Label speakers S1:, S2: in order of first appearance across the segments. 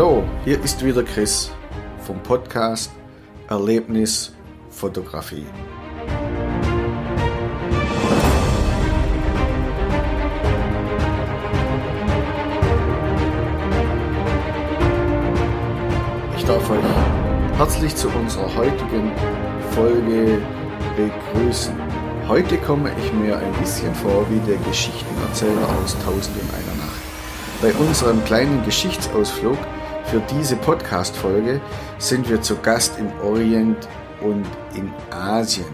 S1: Hallo, hier ist wieder Chris vom Podcast Erlebnis Fotografie. Ich darf euch herzlich zu unserer heutigen Folge begrüßen. Heute komme ich mir ein bisschen vor wie der Geschichtenerzähler aus Tausend und einer Nacht. Bei unserem kleinen Geschichtsausflug für diese Podcast-Folge sind wir zu Gast im Orient und in Asien.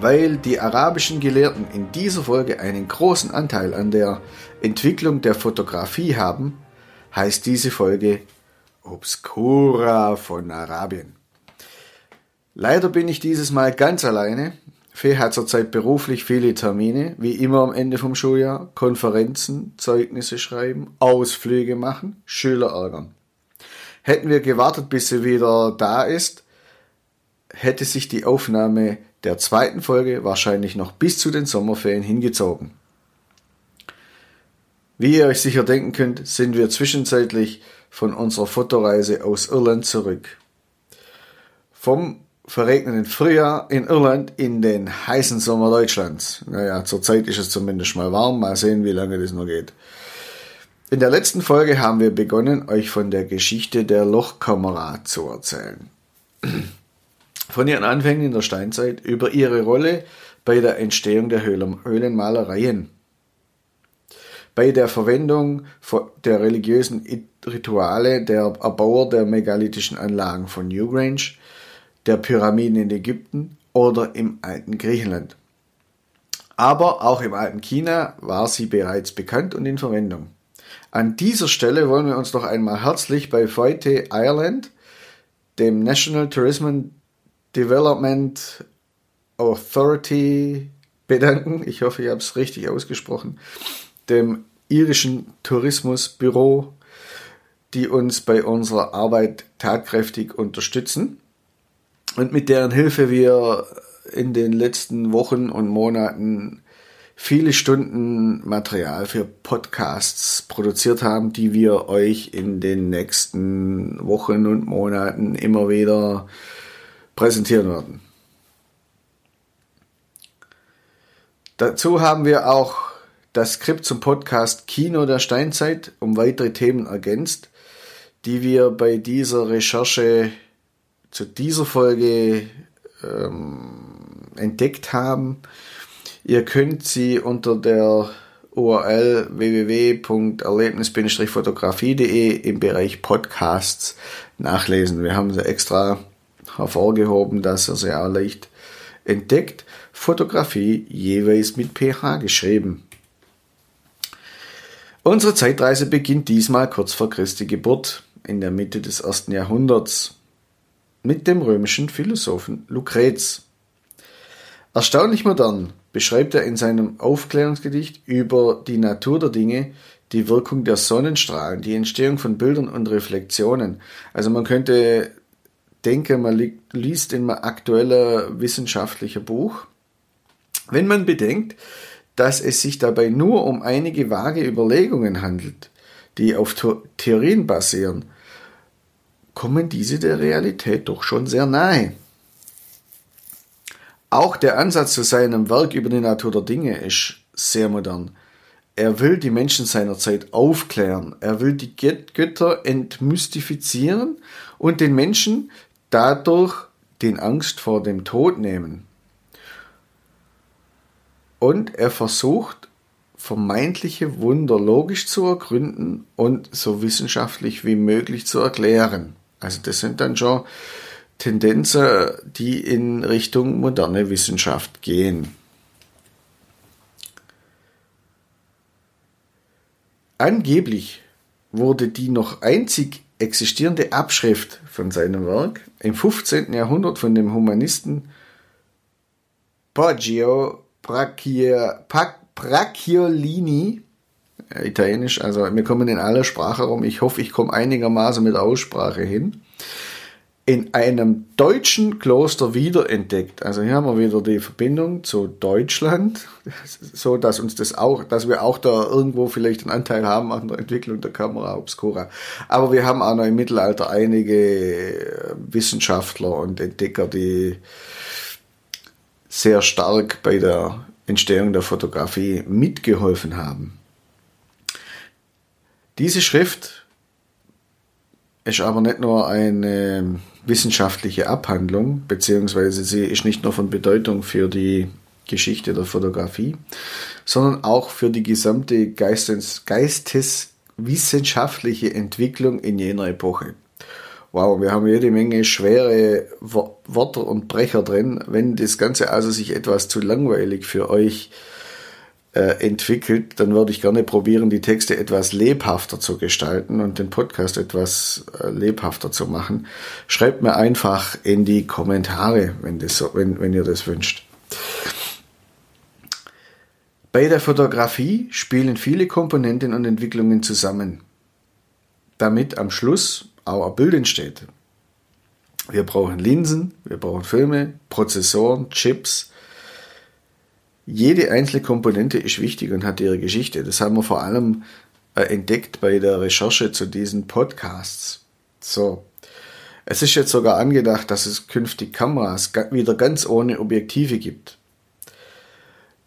S1: Weil die arabischen Gelehrten in dieser Folge einen großen Anteil an der Entwicklung der Fotografie haben, heißt diese Folge Obscura von Arabien. Leider bin ich dieses Mal ganz alleine. Fee hat zurzeit beruflich viele Termine, wie immer am Ende vom Schuljahr, Konferenzen, Zeugnisse schreiben, Ausflüge machen, Schüler ärgern. Hätten wir gewartet, bis sie wieder da ist, hätte sich die Aufnahme der zweiten Folge wahrscheinlich noch bis zu den Sommerferien hingezogen. Wie ihr euch sicher denken könnt, sind wir zwischenzeitlich von unserer Fotoreise aus Irland zurück. Vom verregneten Frühjahr in Irland in den heißen Sommer Deutschlands. Naja, zurzeit ist es zumindest mal warm. Mal sehen, wie lange das noch geht. In der letzten Folge haben wir begonnen, euch von der Geschichte der Lochkamera zu erzählen. Von ihren Anfängen in der Steinzeit über ihre Rolle bei der Entstehung der Höhlenmalereien, bei der Verwendung der religiösen Rituale der Erbauer der megalithischen Anlagen von Newgrange, der Pyramiden in Ägypten oder im alten Griechenland. Aber auch im alten China war sie bereits bekannt und in Verwendung. An dieser Stelle wollen wir uns noch einmal herzlich bei Feute Ireland, dem National Tourism Development Authority bedanken. Ich hoffe, ich habe es richtig ausgesprochen. Dem irischen Tourismusbüro, die uns bei unserer Arbeit tatkräftig unterstützen und mit deren Hilfe wir in den letzten Wochen und Monaten viele Stunden Material für Podcasts produziert haben, die wir euch in den nächsten Wochen und Monaten immer wieder präsentieren werden. Dazu haben wir auch das Skript zum Podcast Kino der Steinzeit um weitere Themen ergänzt, die wir bei dieser Recherche zu dieser Folge ähm, entdeckt haben. Ihr könnt sie unter der URL www.erlebnis-fotografie.de im Bereich Podcasts nachlesen. Wir haben sie extra hervorgehoben, dass ihr sie auch leicht entdeckt. Fotografie jeweils mit PH geschrieben. Unsere Zeitreise beginnt diesmal kurz vor Christi Geburt in der Mitte des ersten Jahrhunderts mit dem römischen Philosophen Lucrez. Erstaunlich modern beschreibt er in seinem Aufklärungsgedicht über die Natur der Dinge die Wirkung der Sonnenstrahlen, die Entstehung von Bildern und Reflexionen. Also man könnte denken, man liest in ein aktueller wissenschaftlicher Buch. Wenn man bedenkt, dass es sich dabei nur um einige vage Überlegungen handelt, die auf Theorien basieren, kommen diese der Realität doch schon sehr nahe. Auch der Ansatz zu seinem Werk über die Natur der Dinge ist sehr modern. Er will die Menschen seiner Zeit aufklären. Er will die Götter entmystifizieren und den Menschen dadurch den Angst vor dem Tod nehmen. Und er versucht, vermeintliche Wunder logisch zu ergründen und so wissenschaftlich wie möglich zu erklären. Also das sind dann schon Tendenzen, die in Richtung moderne Wissenschaft gehen. Angeblich wurde die noch einzig existierende Abschrift von seinem Werk im 15. Jahrhundert von dem Humanisten Poggio Bracciolini Italienisch, also wir kommen in aller Sprache rum. Ich hoffe, ich komme einigermaßen mit Aussprache hin. in einem deutschen Kloster wiederentdeckt. Also hier haben wir wieder die Verbindung zu Deutschland, so dass uns das auch, dass wir auch da irgendwo vielleicht einen Anteil haben an der Entwicklung der Kamera Obscura. Aber wir haben auch noch im Mittelalter einige Wissenschaftler und Entdecker, die sehr stark bei der Entstehung der Fotografie mitgeholfen haben. Diese Schrift ist aber nicht nur eine wissenschaftliche Abhandlung, beziehungsweise sie ist nicht nur von Bedeutung für die Geschichte der Fotografie, sondern auch für die gesamte Geistes, geisteswissenschaftliche Entwicklung in jener Epoche. Wow, wir haben jede Menge schwere Worte und Brecher drin. Wenn das Ganze also sich etwas zu langweilig für euch äh, entwickelt, dann würde ich gerne probieren, die Texte etwas lebhafter zu gestalten und den Podcast etwas äh, lebhafter zu machen. Schreibt mir einfach in die Kommentare, wenn, das so, wenn, wenn ihr das wünscht. Bei der Fotografie spielen viele Komponenten und Entwicklungen zusammen, damit am Schluss auch ein Bild entsteht. Wir brauchen Linsen, wir brauchen Filme, Prozessoren, Chips, jede einzelne Komponente ist wichtig und hat ihre Geschichte. Das haben wir vor allem äh, entdeckt bei der Recherche zu diesen Podcasts. So. Es ist jetzt sogar angedacht, dass es künftig Kameras wieder ganz ohne Objektive gibt.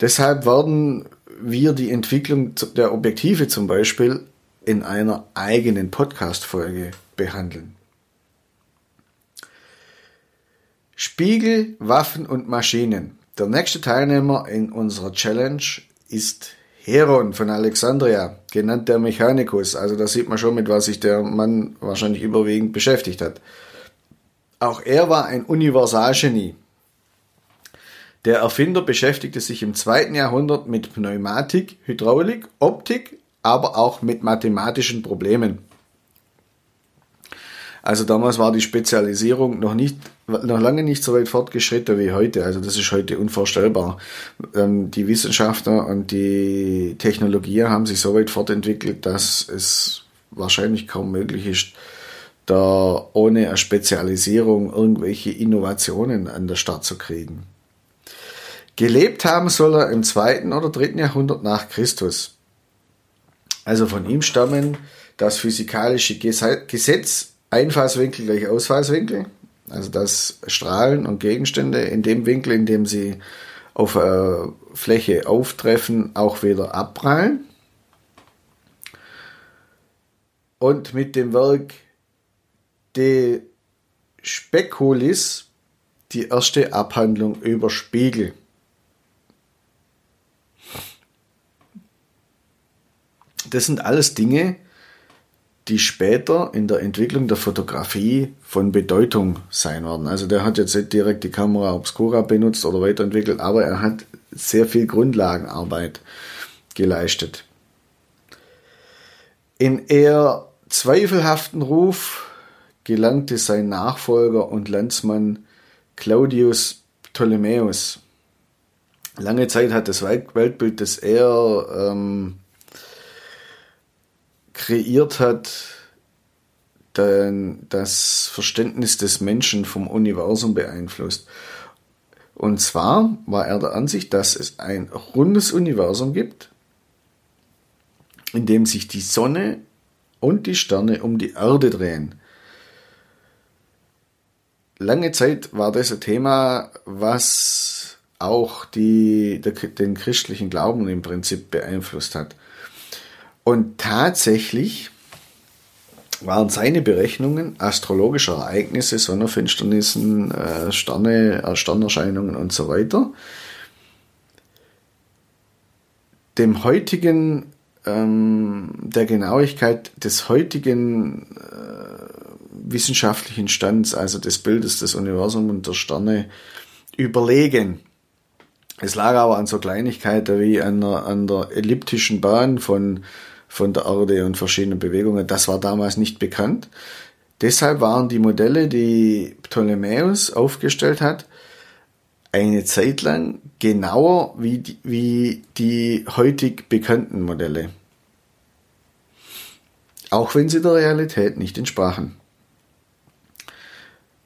S1: Deshalb werden wir die Entwicklung der Objektive zum Beispiel in einer eigenen Podcast-Folge behandeln. Spiegel, Waffen und Maschinen. Der nächste Teilnehmer in unserer Challenge ist Heron von Alexandria, genannt der Mechanicus. Also da sieht man schon, mit was sich der Mann wahrscheinlich überwiegend beschäftigt hat. Auch er war ein Universalgenie. Der Erfinder beschäftigte sich im zweiten Jahrhundert mit Pneumatik, Hydraulik, Optik, aber auch mit mathematischen Problemen. Also damals war die Spezialisierung noch nicht, noch lange nicht so weit fortgeschritten wie heute. Also das ist heute unvorstellbar. Ähm, die Wissenschaftler und die Technologie haben sich so weit fortentwickelt, dass es wahrscheinlich kaum möglich ist, da ohne eine Spezialisierung irgendwelche Innovationen an der Start zu kriegen. Gelebt haben soll er im zweiten oder dritten Jahrhundert nach Christus. Also von ihm stammen das physikalische Gesetz Einfallswinkel gleich Ausfallswinkel. Also dass Strahlen und Gegenstände in dem Winkel, in dem sie auf äh, Fläche auftreffen, auch wieder abprallen. Und mit dem Werk De Speculis die erste Abhandlung über Spiegel. Das sind alles Dinge, die später in der Entwicklung der Fotografie von Bedeutung sein werden. Also der hat jetzt nicht direkt die Kamera Obscura benutzt oder weiterentwickelt, aber er hat sehr viel Grundlagenarbeit geleistet. In eher zweifelhaften Ruf gelangte sein Nachfolger und Landsmann Claudius Ptolemäus. Lange Zeit hat das Weltbild, das er ähm, kreiert hat, dann das Verständnis des Menschen vom Universum beeinflusst. Und zwar war er der Ansicht, dass es ein rundes Universum gibt, in dem sich die Sonne und die Sterne um die Erde drehen. Lange Zeit war das ein Thema, was auch die, den christlichen Glauben im Prinzip beeinflusst hat. Und tatsächlich waren seine Berechnungen astrologischer Ereignisse, Sonnenfinsternissen, äh, Sterne, äh, Sternerscheinungen und so weiter dem heutigen, ähm, der Genauigkeit des heutigen äh, wissenschaftlichen Stands, also des Bildes des Universums und der Sterne, überlegen. Es lag aber an so Kleinigkeiten wie an der, an der elliptischen Bahn von von der Erde und verschiedenen Bewegungen. Das war damals nicht bekannt. Deshalb waren die Modelle, die Ptolemäus aufgestellt hat, eine Zeit lang genauer wie die, wie die heutig bekannten Modelle. Auch wenn sie der Realität nicht entsprachen.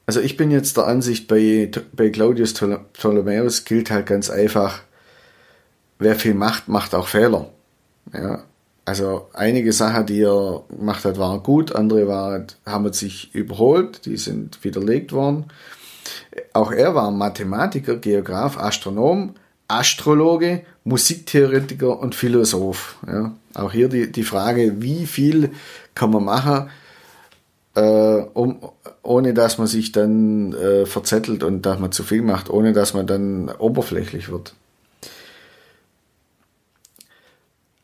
S1: Also ich bin jetzt der Ansicht, bei, bei Claudius Ptolemäus gilt halt ganz einfach, wer viel macht, macht auch Fehler. Ja, also einige Sachen, die er gemacht hat, waren gut, andere waren, haben sich überholt, die sind widerlegt worden. Auch er war Mathematiker, Geograf, Astronom, Astrologe, Musiktheoretiker und Philosoph. Ja. Auch hier die, die Frage, wie viel kann man machen, äh, um, ohne dass man sich dann äh, verzettelt und dass man zu viel macht, ohne dass man dann oberflächlich wird.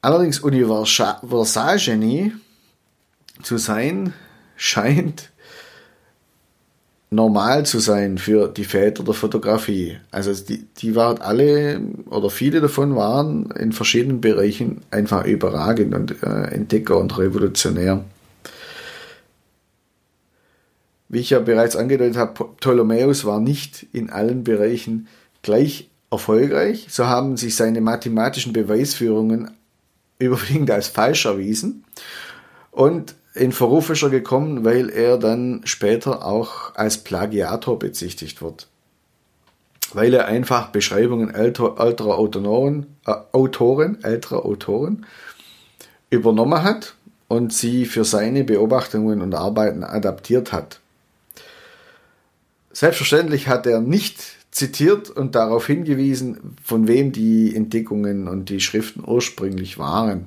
S1: Allerdings Universalgenie zu sein, scheint normal zu sein für die Väter der Fotografie. Also die, die waren alle oder viele davon waren in verschiedenen Bereichen einfach überragend und äh, Entdecker und revolutionär. Wie ich ja bereits angedeutet habe, Ptolemäus war nicht in allen Bereichen gleich erfolgreich. So haben sich seine mathematischen Beweisführungen überwiegend als falsch erwiesen und in Verruf ist er gekommen, weil er dann später auch als Plagiator bezichtigt wird. Weil er einfach Beschreibungen älter, älterer Autoren, äh, Autoren, älterer Autoren übernommen hat und sie für seine Beobachtungen und Arbeiten adaptiert hat. Selbstverständlich hat er nicht zitiert und darauf hingewiesen, von wem die Entdeckungen und die Schriften ursprünglich waren.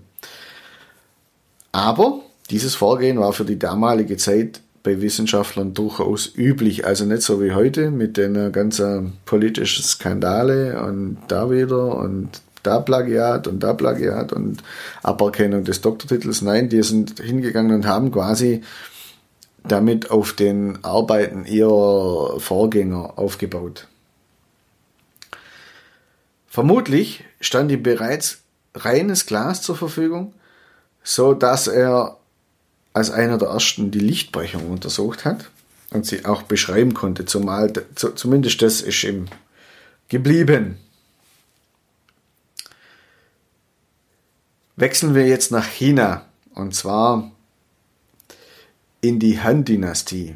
S1: Aber dieses Vorgehen war für die damalige Zeit bei Wissenschaftlern durchaus üblich, also nicht so wie heute mit den ganzen politischen Skandale und da wieder und da Plagiat und da Plagiat und Aberkennung des Doktortitels. Nein, die sind hingegangen und haben quasi damit auf den Arbeiten ihrer Vorgänger aufgebaut. Vermutlich stand ihm bereits reines Glas zur Verfügung, so dass er als einer der ersten die Lichtbrechung untersucht hat und sie auch beschreiben konnte, zumal zumindest das ist ihm geblieben. Wechseln wir jetzt nach China und zwar in die Han-Dynastie,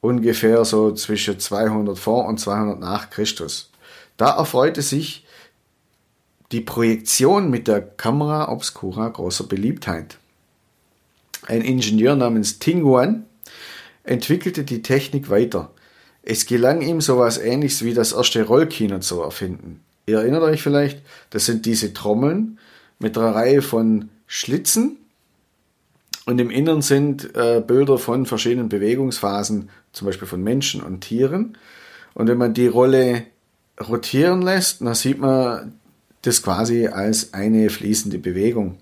S1: ungefähr so zwischen 200 vor und 200 nach Christus. Da erfreute sich die Projektion mit der Kamera Obscura großer Beliebtheit. Ein Ingenieur namens Tinguan entwickelte die Technik weiter. Es gelang ihm sowas ähnliches wie das erste Rollkino zu erfinden. Ihr erinnert euch vielleicht, das sind diese Trommeln mit einer Reihe von Schlitzen und im Innern sind äh, Bilder von verschiedenen Bewegungsphasen, zum Beispiel von Menschen und Tieren. Und wenn man die Rolle rotieren lässt, dann sieht man das quasi als eine fließende Bewegung.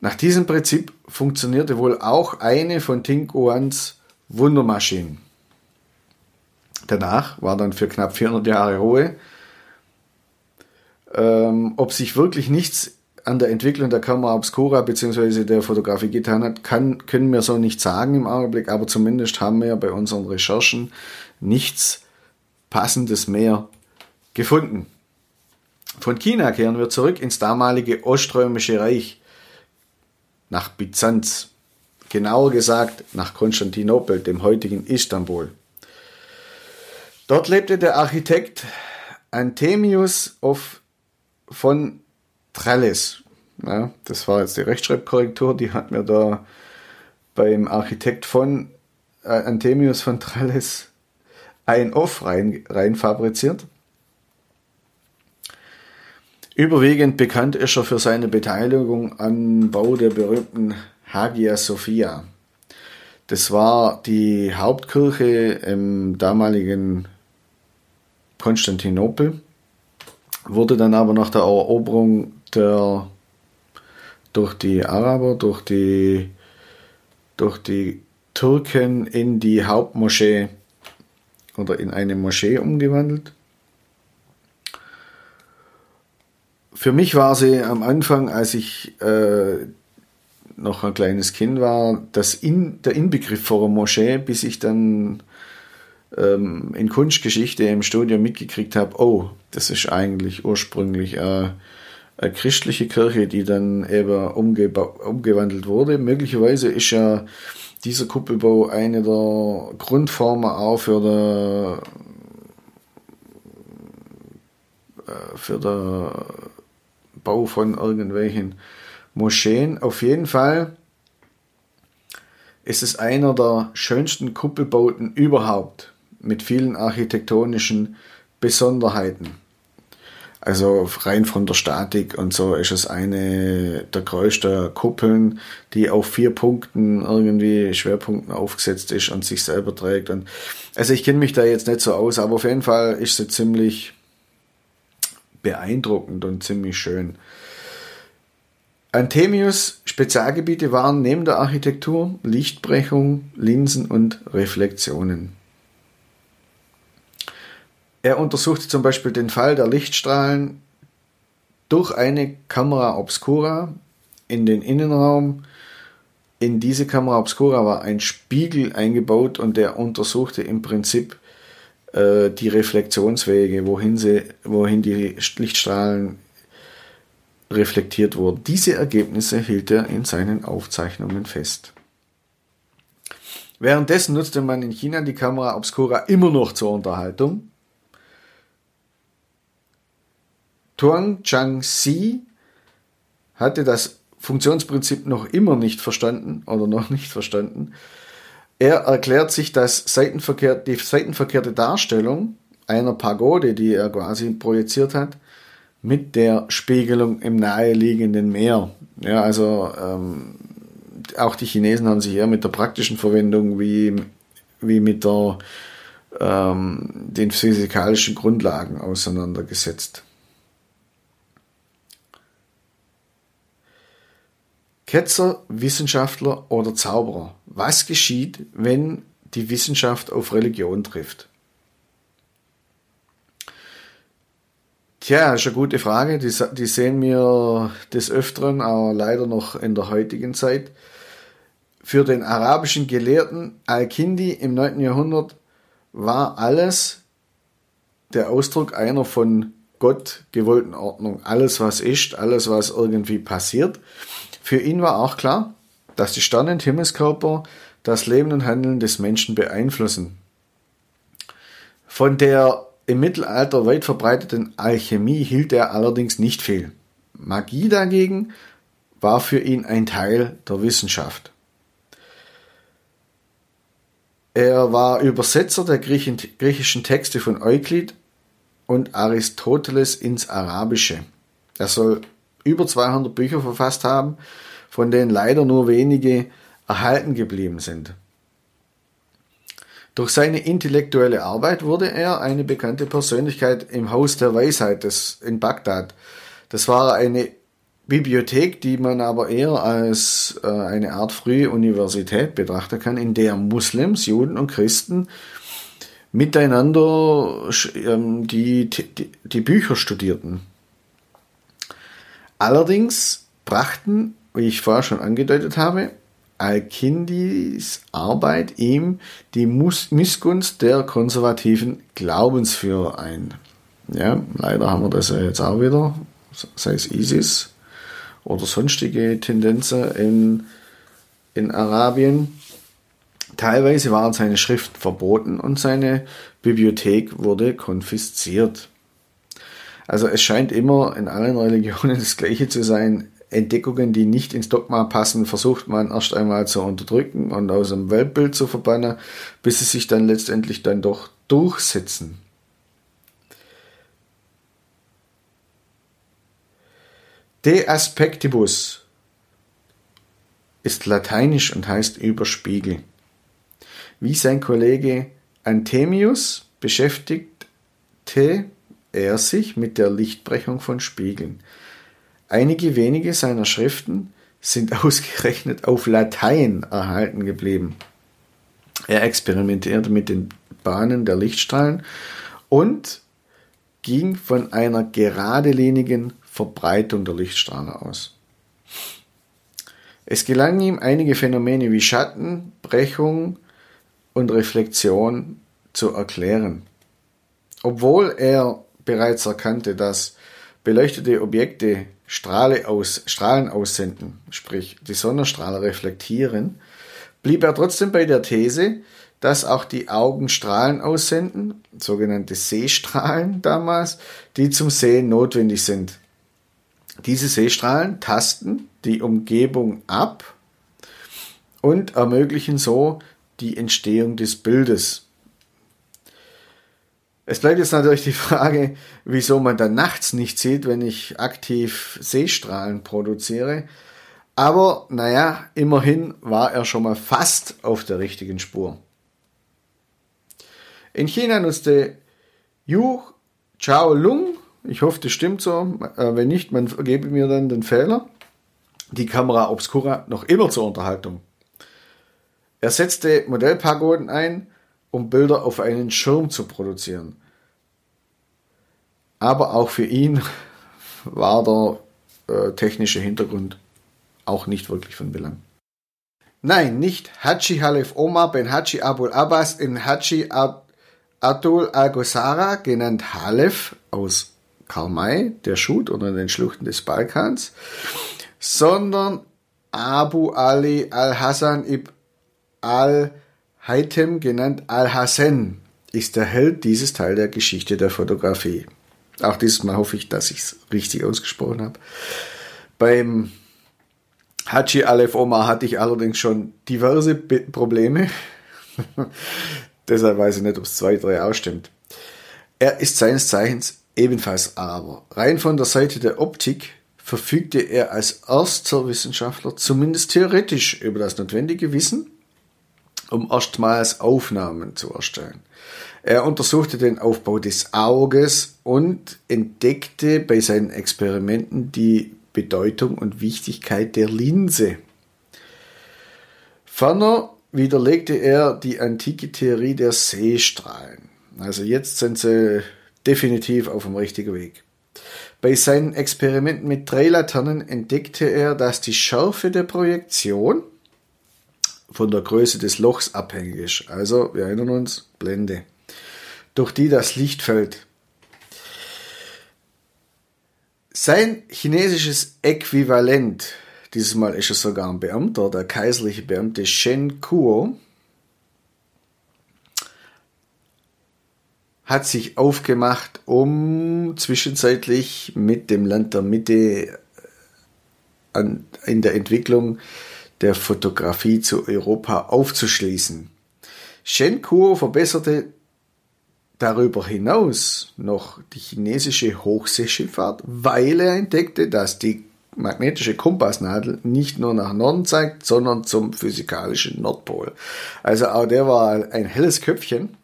S1: Nach diesem Prinzip funktionierte wohl auch eine von Tinkoans Wundermaschinen. Danach war dann für knapp 400 Jahre Ruhe. Ähm, ob sich wirklich nichts an der Entwicklung der Kamera Obscura bzw. der Fotografie getan hat, kann, können wir so nicht sagen im Augenblick, aber zumindest haben wir bei unseren Recherchen nichts passendes mehr gefunden. Von China kehren wir zurück ins damalige Oströmische Reich, nach Byzanz, genauer gesagt nach Konstantinopel, dem heutigen Istanbul. Dort lebte der Architekt Anthemius of von Tralles. Ja, das war jetzt die Rechtschreibkorrektur, die hat mir da beim Architekt von äh, Anthemius von Tralles ein Off rein, rein fabriziert. Überwiegend bekannt ist er für seine Beteiligung am Bau der berühmten Hagia Sophia. Das war die Hauptkirche im damaligen Konstantinopel, wurde dann aber nach der Eroberung der, durch die Araber, durch die, durch die Türken in die Hauptmoschee oder in eine Moschee umgewandelt. Für mich war sie am Anfang, als ich äh, noch ein kleines Kind war, das in, der Inbegriff vor einer Moschee, bis ich dann ähm, in Kunstgeschichte im Studium mitgekriegt habe, oh, das ist eigentlich ursprünglich äh, eine christliche Kirche, die dann eben umgewandelt wurde. Möglicherweise ist ja dieser Kuppelbau eine der Grundformen auch für den, äh, für den Bau von irgendwelchen Moscheen. Auf jeden Fall ist es einer der schönsten Kuppelbauten überhaupt mit vielen architektonischen Besonderheiten. Also rein von der Statik und so ist es eine der größten Kuppeln, die auf vier Punkten irgendwie Schwerpunkten aufgesetzt ist und sich selber trägt. Und also ich kenne mich da jetzt nicht so aus, aber auf jeden Fall ist sie ziemlich beeindruckend und ziemlich schön. Anthemius Spezialgebiete waren neben der Architektur Lichtbrechung, Linsen und Reflexionen. Er untersuchte zum Beispiel den Fall der Lichtstrahlen durch eine Kamera obscura in den Innenraum. In diese Kamera obscura war ein Spiegel eingebaut und der untersuchte im Prinzip äh, die Reflexionswege, wohin, sie, wohin die Lichtstrahlen reflektiert wurden. Diese Ergebnisse hielt er in seinen Aufzeichnungen fest. Währenddessen nutzte man in China die Kamera obscura immer noch zur Unterhaltung. Tuang Chang-si hatte das Funktionsprinzip noch immer nicht verstanden oder noch nicht verstanden. Er erklärt sich, dass Seitenverkehr, die seitenverkehrte Darstellung einer Pagode, die er quasi projiziert hat, mit der Spiegelung im naheliegenden Meer. Ja, also ähm, auch die Chinesen haben sich eher mit der praktischen Verwendung wie, wie mit der, ähm, den physikalischen Grundlagen auseinandergesetzt. Ketzer, Wissenschaftler oder Zauberer. Was geschieht, wenn die Wissenschaft auf Religion trifft? Tja, ist eine gute Frage. Die, die sehen wir des Öfteren, aber leider noch in der heutigen Zeit. Für den arabischen Gelehrten Al-Kindi im 9. Jahrhundert war alles der Ausdruck einer von Gott gewollten Ordnung. Alles, was ist, alles, was irgendwie passiert. Für ihn war auch klar, dass die Sterne und Himmelskörper das Leben und Handeln des Menschen beeinflussen. Von der im Mittelalter weit verbreiteten Alchemie hielt er allerdings nicht viel. Magie dagegen war für ihn ein Teil der Wissenschaft. Er war Übersetzer der griechischen Texte von Euklid und Aristoteles ins Arabische. Er soll über 200 Bücher verfasst haben, von denen leider nur wenige erhalten geblieben sind. Durch seine intellektuelle Arbeit wurde er eine bekannte Persönlichkeit im Haus der Weisheit des, in Bagdad. Das war eine Bibliothek, die man aber eher als äh, eine Art frühe Universität betrachten kann, in der Muslims, Juden und Christen miteinander ähm, die, die, die Bücher studierten. Allerdings brachten, wie ich vorher schon angedeutet habe, Al-Kindis Arbeit ihm die Missgunst der konservativen Glaubensführer ein. Ja, leider haben wir das ja jetzt auch wieder, sei es ISIS oder sonstige Tendenzen in, in Arabien. Teilweise waren seine Schriften verboten und seine Bibliothek wurde konfisziert. Also es scheint immer in allen Religionen das Gleiche zu sein. Entdeckungen, die nicht ins Dogma passen, versucht man erst einmal zu unterdrücken und aus dem Weltbild zu verbannen, bis sie sich dann letztendlich dann doch durchsetzen. De aspectibus ist lateinisch und heißt Überspiegel. Wie sein Kollege Anthemius beschäftigte er sich mit der Lichtbrechung von Spiegeln. Einige wenige seiner Schriften sind ausgerechnet auf Latein erhalten geblieben. Er experimentierte mit den Bahnen der Lichtstrahlen und ging von einer geradlinigen Verbreitung der Lichtstrahlen aus. Es gelang ihm, einige Phänomene wie Schatten, Brechung und Reflexion zu erklären. Obwohl er bereits erkannte, dass beleuchtete Objekte Strahle aus, Strahlen aussenden, sprich die Sonnenstrahlen reflektieren, blieb er trotzdem bei der These, dass auch die Augen Strahlen aussenden, sogenannte Sehstrahlen damals, die zum Sehen notwendig sind. Diese Sehstrahlen tasten die Umgebung ab und ermöglichen so die Entstehung des Bildes. Es bleibt jetzt natürlich die Frage, wieso man dann nachts nicht sieht, wenn ich aktiv Sehstrahlen produziere. Aber naja, immerhin war er schon mal fast auf der richtigen Spur. In China nutzte Yu Chao Lung, ich hoffe, das stimmt so, äh, wenn nicht, man vergebe mir dann den Fehler, die Kamera Obscura noch immer zur Unterhaltung. Er setzte Modellpagoden ein, um Bilder auf einen Schirm zu produzieren. Aber auch für ihn war der äh, technische Hintergrund auch nicht wirklich von Belang. Nein, nicht Haji Halef Omar ben Haji Abul Abbas in Haji Ab Abdul al-Ghazara, genannt Halef aus Karmai, der Schut unter den Schluchten des Balkans, sondern Abu Ali al-Hassan ibn al-Haytham, genannt al-Hassan, ist der Held dieses Teil der Geschichte der Fotografie. Auch dieses Mal hoffe ich, dass ich es richtig ausgesprochen habe. Beim Haji Aleph Omar hatte ich allerdings schon diverse Probleme. Deshalb weiß ich nicht, ob es zwei, drei ausstimmt. Er ist seines Zeichens ebenfalls Araber. Rein von der Seite der Optik verfügte er als erster Wissenschaftler zumindest theoretisch über das notwendige Wissen, um erstmals Aufnahmen zu erstellen. Er untersuchte den Aufbau des Auges und entdeckte bei seinen Experimenten die Bedeutung und Wichtigkeit der Linse. Ferner widerlegte er die antike Theorie der Seestrahlen. Also jetzt sind sie definitiv auf dem richtigen Weg. Bei seinen Experimenten mit drei Laternen entdeckte er, dass die Schärfe der Projektion von der Größe des Lochs abhängig ist. Also, wir erinnern uns, Blende, durch die das Licht fällt. Sein chinesisches Äquivalent dieses Mal ist es sogar ein Beamter, der kaiserliche Beamte Shen Kuo, hat sich aufgemacht, um zwischenzeitlich mit dem Land der Mitte an, in der Entwicklung der Fotografie zu Europa aufzuschließen. Shen Kuo verbesserte darüber hinaus noch die chinesische Hochseeschifffahrt, weil er entdeckte, dass die magnetische Kompassnadel nicht nur nach Norden zeigt, sondern zum physikalischen Nordpol. Also auch der war ein helles Köpfchen.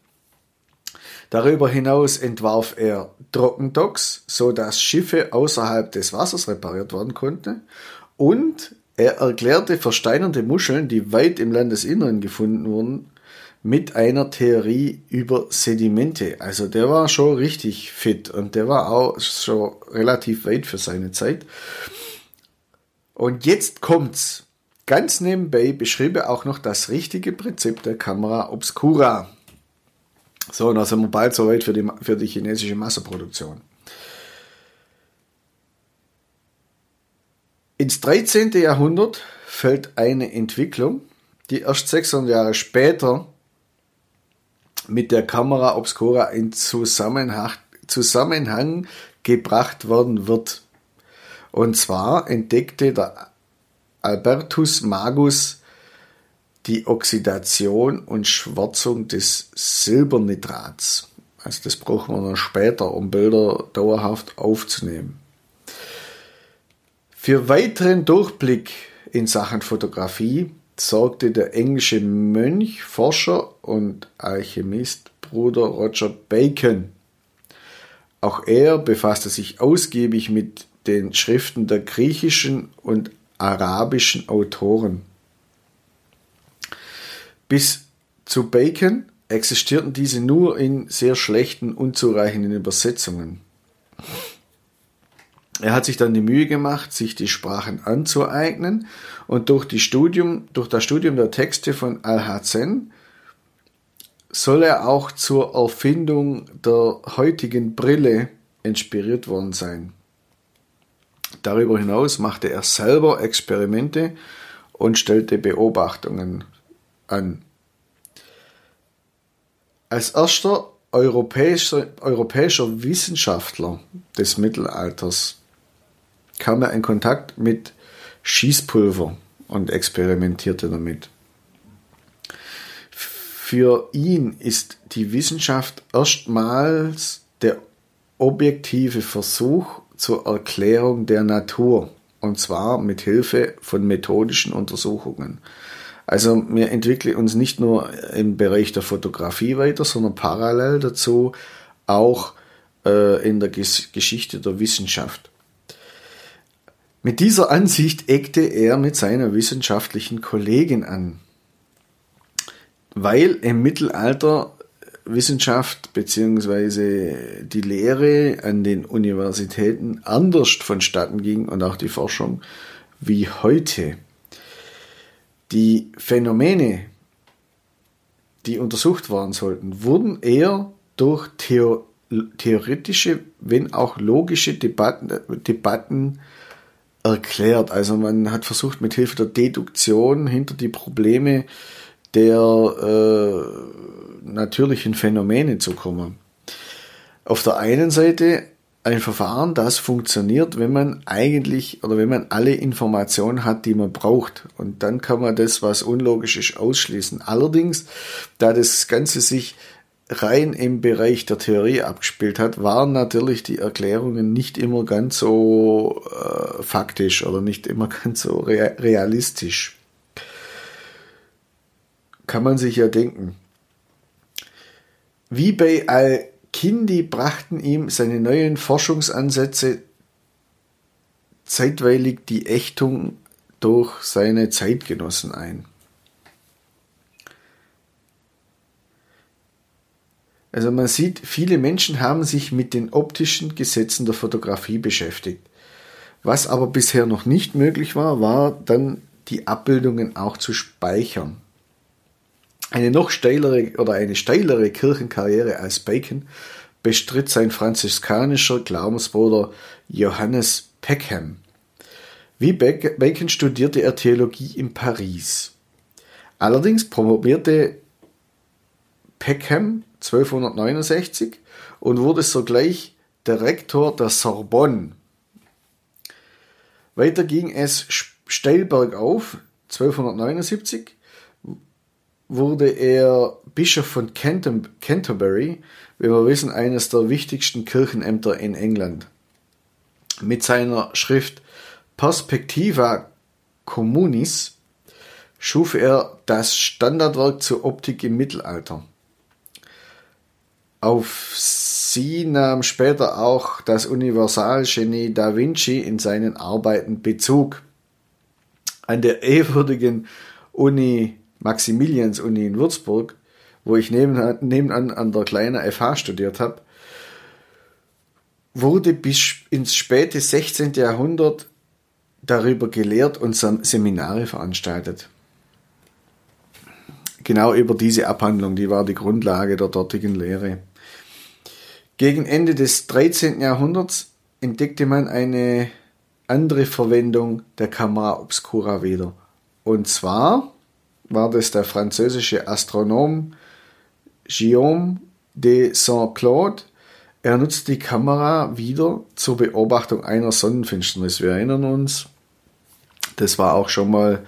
S1: Darüber hinaus entwarf er Trockendocks, so dass Schiffe außerhalb des Wassers repariert werden konnten. Und er erklärte versteinerte Muscheln, die weit im Landesinneren gefunden wurden, mit einer Theorie über Sedimente. Also der war schon richtig fit und der war auch schon relativ weit für seine Zeit. Und jetzt kommt's. Ganz nebenbei beschrieb er auch noch das richtige Prinzip der Kamera Obscura. So, und dann sind wir bald soweit für die, für die chinesische Masseproduktion. Ins 13. Jahrhundert fällt eine Entwicklung, die erst 600 Jahre später mit der Kamera Obscura in Zusammenhang, Zusammenhang gebracht werden wird. Und zwar entdeckte der Albertus Magus die Oxidation und Schwärzung des Silbernitrats. Also das brauchen wir dann später, um Bilder dauerhaft aufzunehmen. Für weiteren Durchblick in Sachen Fotografie sorgte der englische Mönch, Forscher und Alchemist Bruder Roger Bacon. Auch er befasste sich ausgiebig mit den Schriften der griechischen und arabischen Autoren. Bis zu Bacon existierten diese nur in sehr schlechten, unzureichenden Übersetzungen. Er hat sich dann die Mühe gemacht, sich die Sprachen anzueignen und durch, die Studium, durch das Studium der Texte von Al-Hazen soll er auch zur Erfindung der heutigen Brille inspiriert worden sein. Darüber hinaus machte er selber Experimente und stellte Beobachtungen an. Als erster europäischer, europäischer Wissenschaftler des Mittelalters kam er in Kontakt mit Schießpulver und experimentierte damit. Für ihn ist die Wissenschaft erstmals der objektive Versuch zur Erklärung der Natur und zwar mit Hilfe von methodischen Untersuchungen. Also wir entwickeln uns nicht nur im Bereich der Fotografie weiter, sondern parallel dazu auch äh, in der Ges Geschichte der Wissenschaft. Mit dieser Ansicht eckte er mit seiner wissenschaftlichen Kollegin an, weil im Mittelalter Wissenschaft bzw. die Lehre an den Universitäten anders vonstatten ging und auch die Forschung wie heute. Die Phänomene, die untersucht werden sollten, wurden eher durch Theo theoretische, wenn auch logische Debatten, Debatten erklärt. Also man hat versucht, mit Hilfe der Deduktion hinter die Probleme der äh, natürlichen Phänomene zu kommen. Auf der einen Seite ein Verfahren, das funktioniert, wenn man eigentlich oder wenn man alle Informationen hat, die man braucht. Und dann kann man das, was unlogisch ist, ausschließen. Allerdings, da das Ganze sich rein im Bereich der Theorie abgespielt hat, waren natürlich die Erklärungen nicht immer ganz so äh, faktisch oder nicht immer ganz so rea realistisch. Kann man sich ja denken. Wie bei all Kindi brachten ihm seine neuen Forschungsansätze zeitweilig die Ächtung durch seine Zeitgenossen ein. Also man sieht, viele Menschen haben sich mit den optischen Gesetzen der Fotografie beschäftigt. Was aber bisher noch nicht möglich war, war dann die Abbildungen auch zu speichern. Eine noch steilere oder eine steilere Kirchenkarriere als Bacon bestritt sein franziskanischer Glaubensbruder Johannes Peckham. Wie Bacon studierte er Theologie in Paris. Allerdings promovierte Peckham 1269 und wurde sogleich der Rektor der Sorbonne. Weiter ging es steil bergauf. 1279 wurde er Bischof von Canterbury, wie wir wissen, eines der wichtigsten Kirchenämter in England. Mit seiner Schrift Perspectiva Communis schuf er das Standardwerk zur Optik im Mittelalter. Auf sie nahm später auch das Universalgenie Da Vinci in seinen Arbeiten Bezug. An der ehrwürdigen Uni Maximilians-Uni in Würzburg, wo ich nebenan, nebenan an der kleinen FH studiert habe, wurde bis ins späte 16. Jahrhundert darüber gelehrt und Seminare veranstaltet. Genau über diese Abhandlung, die war die Grundlage der dortigen Lehre. Gegen Ende des 13. Jahrhunderts entdeckte man eine andere Verwendung der Camera Obscura wieder. Und zwar war das der französische Astronom Guillaume de Saint-Claude. Er nutzt die Kamera wieder zur Beobachtung einer Sonnenfinsternis. Wir erinnern uns, das war auch schon mal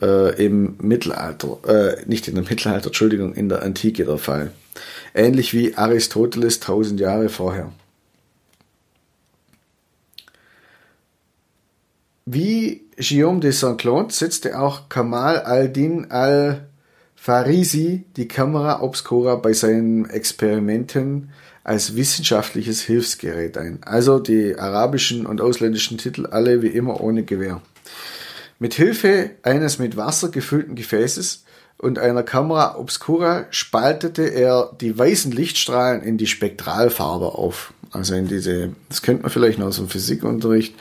S1: äh, im Mittelalter, äh, nicht in der Mittelalter, Entschuldigung, in der Antike der Fall. Ähnlich wie Aristoteles tausend Jahre vorher. Wie Guillaume de Saint-Claude setzte auch Kamal al-Din al-Farisi die Kamera Obscura bei seinen Experimenten als wissenschaftliches Hilfsgerät ein. Also die arabischen und ausländischen Titel alle wie immer ohne Gewehr. Mit Hilfe eines mit Wasser gefüllten Gefäßes und einer Kamera Obscura spaltete er die weißen Lichtstrahlen in die Spektralfarbe auf. Also in diese, das kennt man vielleicht noch aus dem Physikunterricht,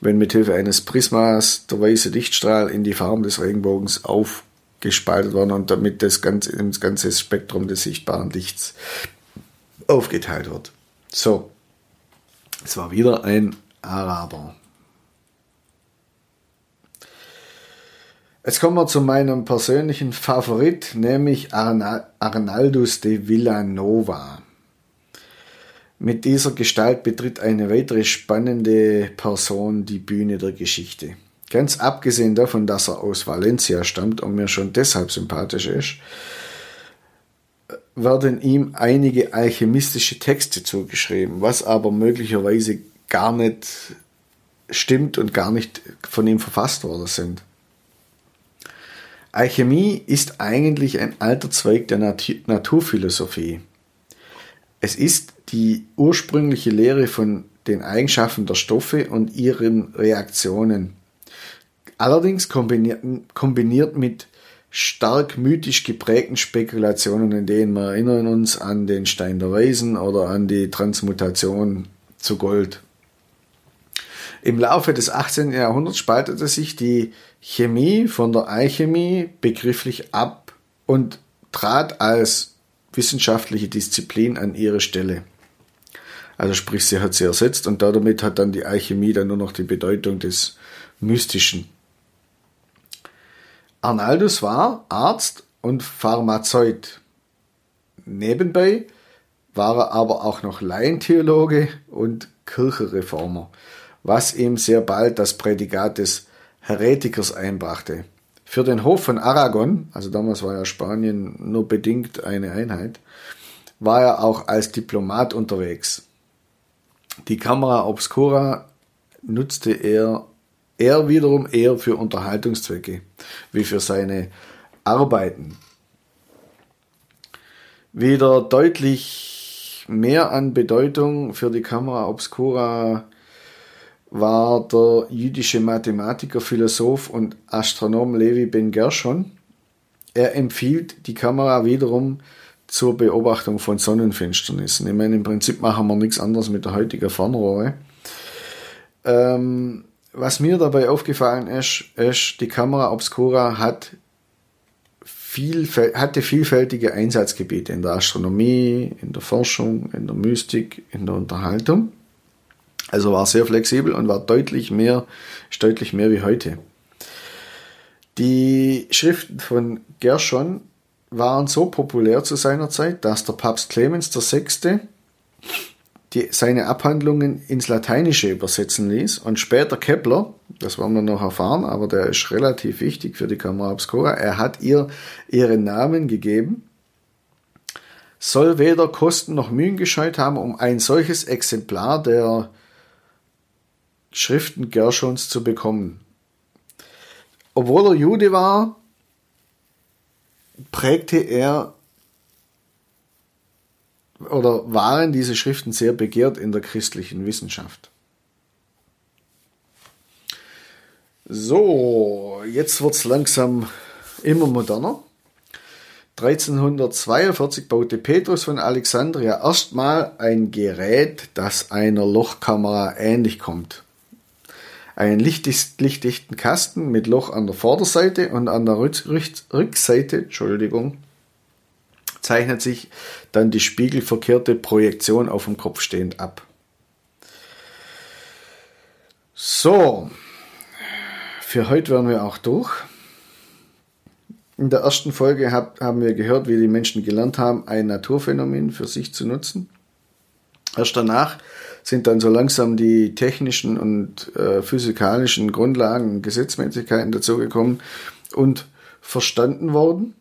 S1: wenn mit Hilfe eines Prismas der weiße Lichtstrahl in die Farben des Regenbogens aufgespaltet wird und damit das ganze, das ganze Spektrum des sichtbaren Lichts aufgeteilt wird. So, es war wieder ein Araber. Jetzt kommen wir zu meinem persönlichen Favorit, nämlich Arnaldus de Villanova. Mit dieser Gestalt betritt eine weitere spannende Person die Bühne der Geschichte. Ganz abgesehen davon, dass er aus Valencia stammt und mir schon deshalb sympathisch ist, werden ihm einige alchemistische Texte zugeschrieben, was aber möglicherweise gar nicht stimmt und gar nicht von ihm verfasst worden sind. Alchemie ist eigentlich ein alter Zweig der Nat Naturphilosophie. Es ist die ursprüngliche Lehre von den Eigenschaften der Stoffe und ihren Reaktionen. Allerdings kombiniert, kombiniert mit stark mythisch geprägten Spekulationen, in denen wir erinnern uns an den Stein der Weisen oder an die Transmutation zu Gold. Im Laufe des 18. Jahrhunderts spaltete sich die Chemie von der Alchemie begrifflich ab und trat als wissenschaftliche Disziplin an ihre Stelle. Also sprich, sie hat sie ersetzt und damit hat dann die Alchemie dann nur noch die Bedeutung des Mystischen. Arnaldus war Arzt und Pharmazeut. Nebenbei war er aber auch noch Laientheologe und Kirchenreformer, was ihm sehr bald das Prädikat des Heretikers einbrachte. Für den Hof von Aragon, also damals war ja Spanien nur bedingt eine Einheit, war er auch als Diplomat unterwegs. Die Kamera Obscura nutzte er, er wiederum eher für Unterhaltungszwecke, wie für seine Arbeiten. Wieder deutlich mehr an Bedeutung für die Kamera Obscura war der jüdische Mathematiker, Philosoph und Astronom Levi Ben Gershon. Er empfiehlt die Kamera wiederum zur Beobachtung von Sonnenfinsternissen. Ich meine, im Prinzip machen wir nichts anderes mit der heutigen Fernrohre. Ähm, was mir dabei aufgefallen ist, ist, die Kamera Obscura hat viel, hatte vielfältige Einsatzgebiete in der Astronomie, in der Forschung, in der Mystik, in der Unterhaltung. Also war sehr flexibel und war deutlich mehr, ist deutlich mehr wie heute. Die Schriften von Gershon waren so populär zu seiner Zeit, dass der Papst Clemens VI. Die, seine Abhandlungen ins Lateinische übersetzen ließ und später Kepler, das werden wir noch erfahren, aber der ist relativ wichtig für die Kamera Obscura, er hat ihr ihren Namen gegeben, soll weder Kosten noch Mühen gescheut haben, um ein solches Exemplar der Schriften Gershons zu bekommen. Obwohl er Jude war, prägte er oder waren diese Schriften sehr begehrt in der christlichen Wissenschaft. So, jetzt wird es langsam immer moderner. 1342 baute Petrus von Alexandria erstmal ein Gerät, das einer Lochkamera ähnlich kommt einen lichtdichten Kasten mit Loch an der Vorderseite und an der Rückseite, Entschuldigung, zeichnet sich dann die spiegelverkehrte Projektion auf dem Kopf stehend ab. So, für heute wären wir auch durch. In der ersten Folge haben wir gehört, wie die Menschen gelernt haben, ein Naturphänomen für sich zu nutzen. Erst danach sind dann so langsam die technischen und äh, physikalischen Grundlagen und Gesetzmäßigkeiten dazugekommen und verstanden worden.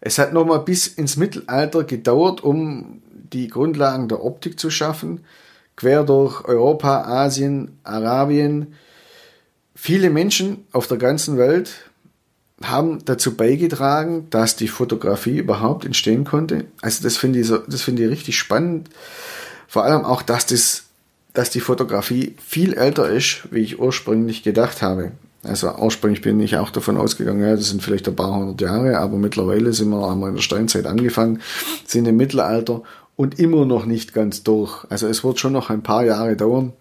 S1: Es hat nochmal bis ins Mittelalter gedauert, um die Grundlagen der Optik zu schaffen, quer durch Europa, Asien, Arabien. Viele Menschen auf der ganzen Welt haben dazu beigetragen, dass die Fotografie überhaupt entstehen konnte. Also das finde ich, so, das finde ich richtig spannend. Vor allem auch, dass, das, dass die Fotografie viel älter ist, wie ich ursprünglich gedacht habe. Also ursprünglich bin ich auch davon ausgegangen, ja, das sind vielleicht ein paar hundert Jahre, aber mittlerweile sind wir, haben wir in der Steinzeit angefangen, sind im Mittelalter und immer noch nicht ganz durch. Also es wird schon noch ein paar Jahre dauern,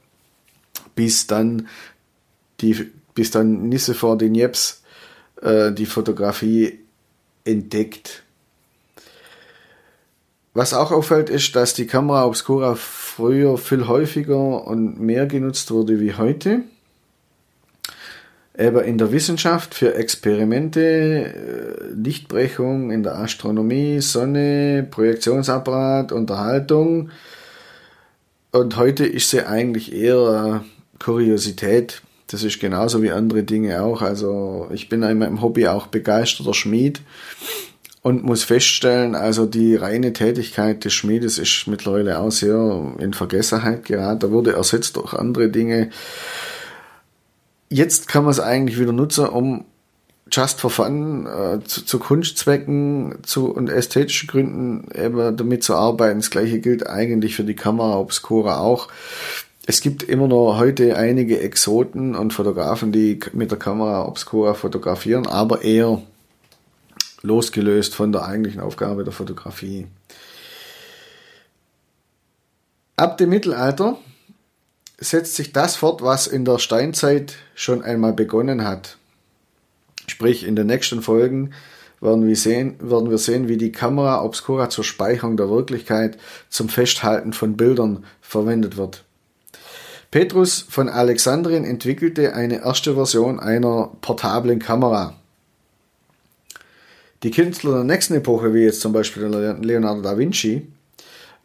S1: bis dann die, bis dann Nicephore de Niepce äh, die Fotografie entdeckt. Was auch auffällt, ist, dass die Kamera Obscura früher viel häufiger und mehr genutzt wurde wie heute. eben in der Wissenschaft für Experimente, äh, Lichtbrechung in der Astronomie, Sonne, Projektionsapparat, Unterhaltung. Und heute ist sie eigentlich eher Kuriosität. Das ist genauso wie andere Dinge auch. Also ich bin in meinem Hobby auch begeisterter Schmied und muss feststellen, also die reine Tätigkeit des Schmiedes ist mittlerweile auch sehr in Vergessenheit geraten. Da wurde ersetzt durch andere Dinge jetzt kann man es eigentlich wieder nutzen, um just for fun, äh, zu, zu, Kunstzwecken zu, und ästhetischen Gründen eben damit zu arbeiten. Das gleiche gilt eigentlich für die Kamera Obscura auch. Es gibt immer noch heute einige Exoten und Fotografen, die mit der Kamera Obscura fotografieren, aber eher losgelöst von der eigentlichen Aufgabe der Fotografie. Ab dem Mittelalter setzt sich das fort, was in der Steinzeit schon einmal begonnen hat. Sprich, in den nächsten Folgen werden wir sehen, werden wir sehen wie die Kamera Obscura zur Speicherung der Wirklichkeit, zum Festhalten von Bildern verwendet wird. Petrus von Alexandrien entwickelte eine erste Version einer portablen Kamera. Die Künstler der nächsten Epoche, wie jetzt zum Beispiel Leonardo da Vinci,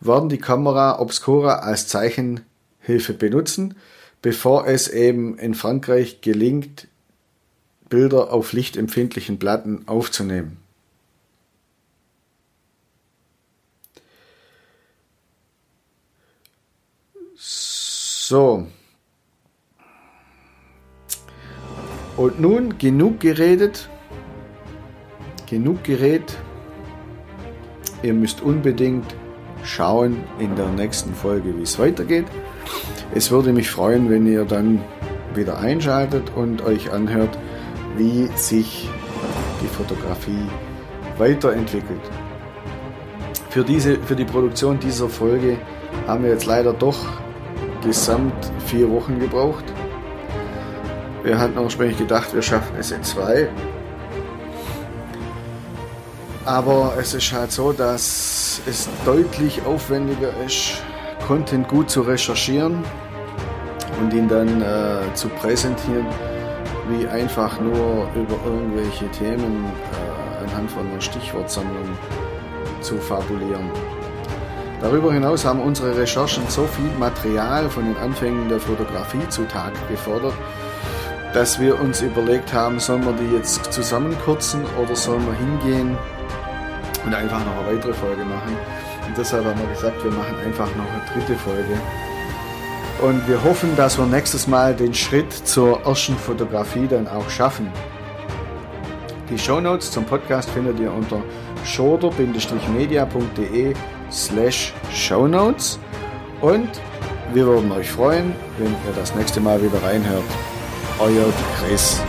S1: werden die Kamera Obscura als Zeichen Hilfe benutzen, bevor es eben in Frankreich gelingt, Bilder auf lichtempfindlichen Platten aufzunehmen. So. Und nun genug geredet. Genug geredet. Ihr müsst unbedingt schauen in der nächsten Folge, wie es weitergeht. Es würde mich freuen, wenn ihr dann wieder einschaltet und euch anhört, wie sich die Fotografie weiterentwickelt. Für, diese, für die Produktion dieser Folge haben wir jetzt leider doch gesamt vier Wochen gebraucht. Wir hatten ursprünglich gedacht, wir schaffen es in zwei. Aber es ist halt so, dass es deutlich aufwendiger ist, Content gut zu recherchieren und ihn dann äh, zu präsentieren, wie einfach nur über irgendwelche Themen äh, anhand von einer Stichwortsammlung zu fabulieren. Darüber hinaus haben unsere Recherchen so viel Material von den Anfängen der Fotografie zutage gefordert, dass wir uns überlegt haben, sollen wir die jetzt zusammenkürzen oder sollen wir hingehen und einfach noch eine weitere Folge machen. Und deshalb haben wir gesagt, wir machen einfach noch eine dritte Folge. Und wir hoffen, dass wir nächstes Mal den Schritt zur ersten Fotografie dann auch schaffen. Die Shownotes zum Podcast findet ihr unter shoulder-media.de slash shownotes und wir würden euch freuen, wenn ihr das nächste Mal wieder reinhört. Euer Chris.